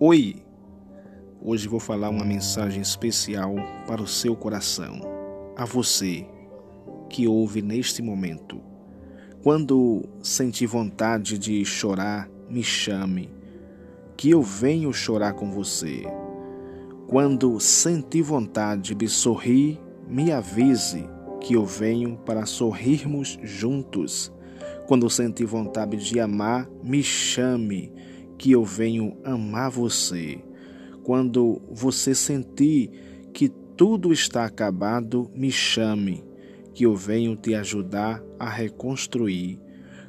Oi! Hoje vou falar uma mensagem especial para o seu coração, a você que ouve neste momento. Quando sentir vontade de chorar, me chame, que eu venho chorar com você. Quando sentir vontade de sorrir, me avise, que eu venho para sorrirmos juntos. Quando sentir vontade de amar, me chame que eu venho amar você. Quando você sentir que tudo está acabado, me chame, que eu venho te ajudar a reconstruir.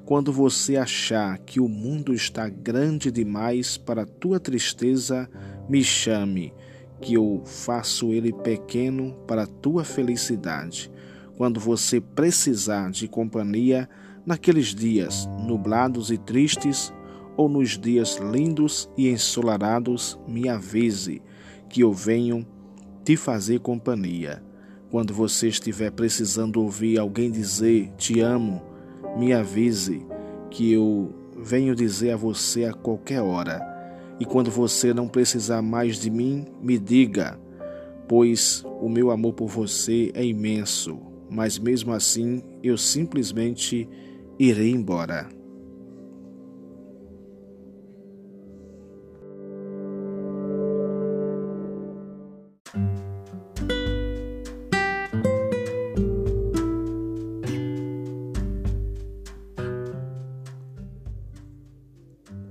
Quando você achar que o mundo está grande demais para tua tristeza, me chame, que eu faço ele pequeno para tua felicidade. Quando você precisar de companhia naqueles dias nublados e tristes, ou nos dias lindos e ensolarados, me avise, que eu venho te fazer companhia. Quando você estiver precisando ouvir alguém dizer te amo, me avise, que eu venho dizer a você a qualquer hora. E quando você não precisar mais de mim, me diga, pois o meu amor por você é imenso, mas mesmo assim eu simplesmente irei embora.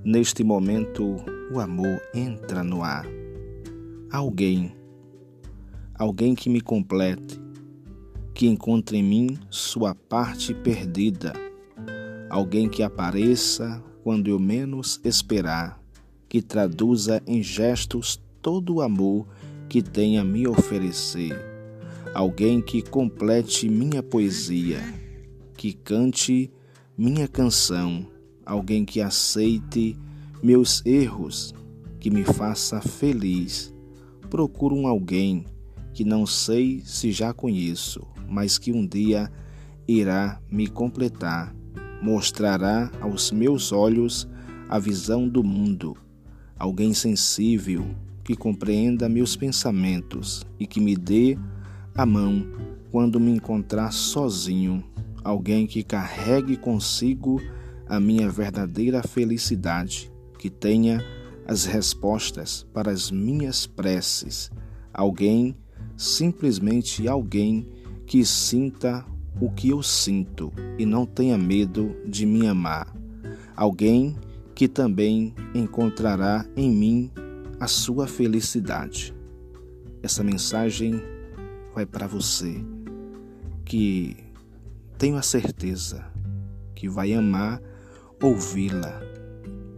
Neste momento, o amor entra no ar. Alguém, alguém que me complete, que encontre em mim sua parte perdida, alguém que apareça quando eu menos esperar, que traduza em gestos todo o amor que tem a me oferecer, alguém que complete minha poesia, que cante minha canção. Alguém que aceite meus erros, que me faça feliz. Procuro um alguém que não sei se já conheço, mas que um dia irá me completar, mostrará aos meus olhos a visão do mundo. Alguém sensível que compreenda meus pensamentos e que me dê a mão quando me encontrar sozinho. Alguém que carregue consigo a minha verdadeira felicidade, que tenha as respostas para as minhas preces. Alguém, simplesmente alguém que sinta o que eu sinto e não tenha medo de me amar. Alguém que também encontrará em mim a sua felicidade. Essa mensagem vai para você que tenho a certeza que vai amar ouvi-la,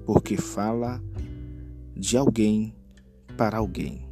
porque fala de alguém para alguém.